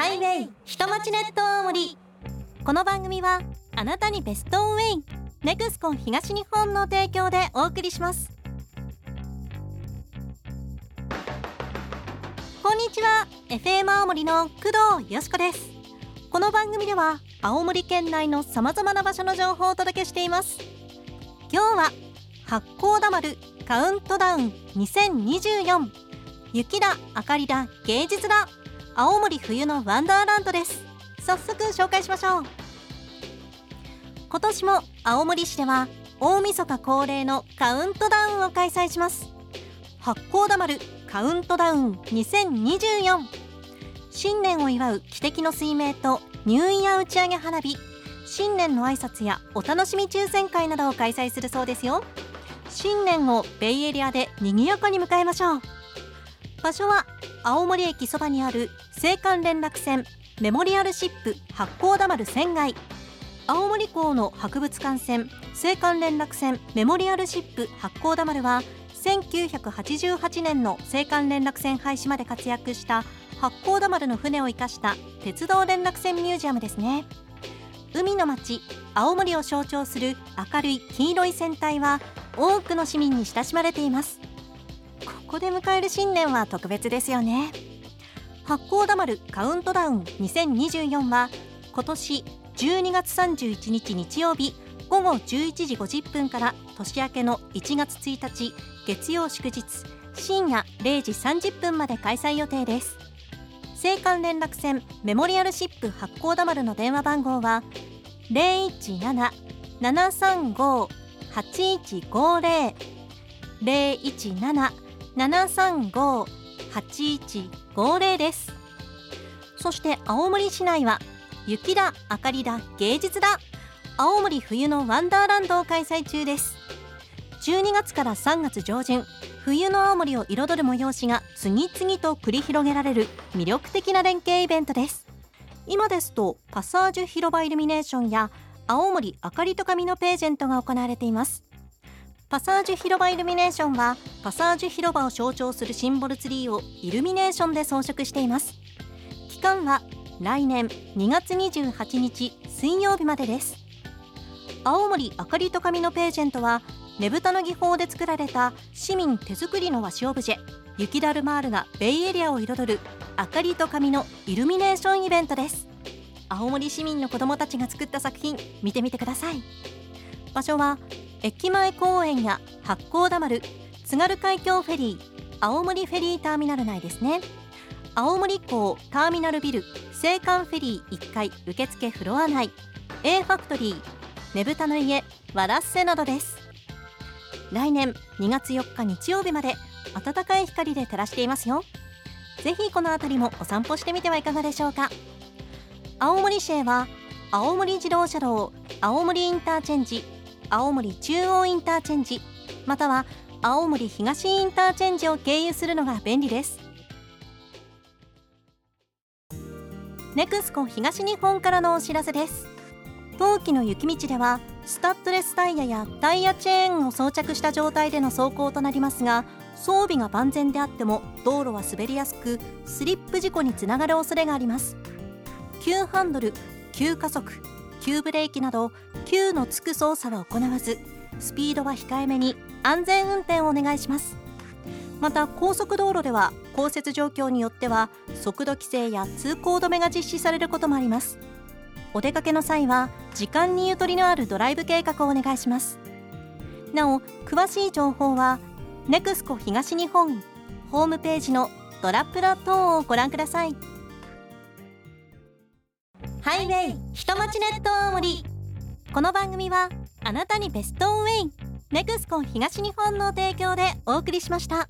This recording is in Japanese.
ハイウェイ下町ネット大森この番組はあなたにベストウェイネクスコン東日本の提供でお送りします。こんにちは FM 青森の工藤よしこです。この番組では青森県内のさまざまな場所の情報をお届けしています。今日は八甲田丸カウントダウン2024雪だ明かりだ芸術だ。青森冬のワンダーランドです。早速紹介しましょう。今年も青森市では大晦日恒例のカウントダウンを開催します。八甲田丸カウントダウン2024新年を祝う汽笛の水明とニューイヤー打ち上げ花火。新年の挨拶やお楽しみ抽選会などを開催するそうですよ。新年をベイエリアで賑やかに迎えましょう。場所は青森駅そばにある青函連絡船メモリアルシップ八甲田丸船外。青森港の博物館船青函連絡船メモリアルシップ八甲田丸は1988年の青函連絡船廃止まで活躍した八甲田丸の船を生かした鉄道連絡船ミュージアムですね。海の町青森を象徴する明るい黄色い船体は多くの市民に親しまれています。ここで迎える新年は特別ですよね。八甲田丸カウントダウン2024は今年12月31日日曜日午後11時50分から年明けの1月1日月曜祝日深夜0時30分まで開催予定です。青函連絡船メモリアルシップ八甲田丸の電話番号は017-735-8150 735-8150です。そして青森市内は雪だ明かりだ芸術だ。青森冬のワンダーランドを開催中です。12月から3月上旬冬の青森を彩る催しが次々と繰り広げられる魅力的な連携イベントです。今ですとパサージュ広場イルミネーションや青森あかりと紙のページェントが行われています。パサージュ広場イルミネーションはパサージュ広場を象徴するシンボルツリーをイルミネーションで装飾しています。期間は来年2月28日水曜日までです。青森あかりと紙のページェントはねぶたの技法で作られた市民手作りの和紙オブジェ雪だるまールがベイエリアを彩るあかりと紙のイルミネーションイベントです。青森市民の子どもたちが作った作品見てみてください。場所は駅前公園や八甲田丸津軽海峡フェリー青森フェリーターミナル内ですね。青森港ターミナルビル青函フェリー1階受付フロア内。A ファクトリーねぶたの家わらっせなどです。来年2月4日日曜日まで暖かい光で照らしていますよ。ぜひこの辺りもお散歩してみてはいかがでしょうか。青森市へは青森自動車道青森インターチェンジ青森中央インターチェンジまたは青森東インターチェンジを経由するのが便利です。ネクスコ東日本からのお知らせです。冬季の雪道ではスタッドレスタイヤやタイヤチェーンを装着した状態での走行となりますが装備が万全であっても道路は滑りやすくスリップ事故につながる恐れがあります。急ハンドル急加速急ブレーキなど急のつく操作は行わずスピードは控えめに安全運転をお願いします。また高速道路では降雪状況によっては速度規制や通行止めが実施されることもあります。お出かけの際は時間にゆとりのあるドライブ計画をお願いします。なお詳しい情報は NEXCO 東日本ホームページのドラプラ等をご覧ください。ハイウェイ人待ちネット大森この番組はあなたにベストオンウェイネクスコ東日本の提供でお送りしました。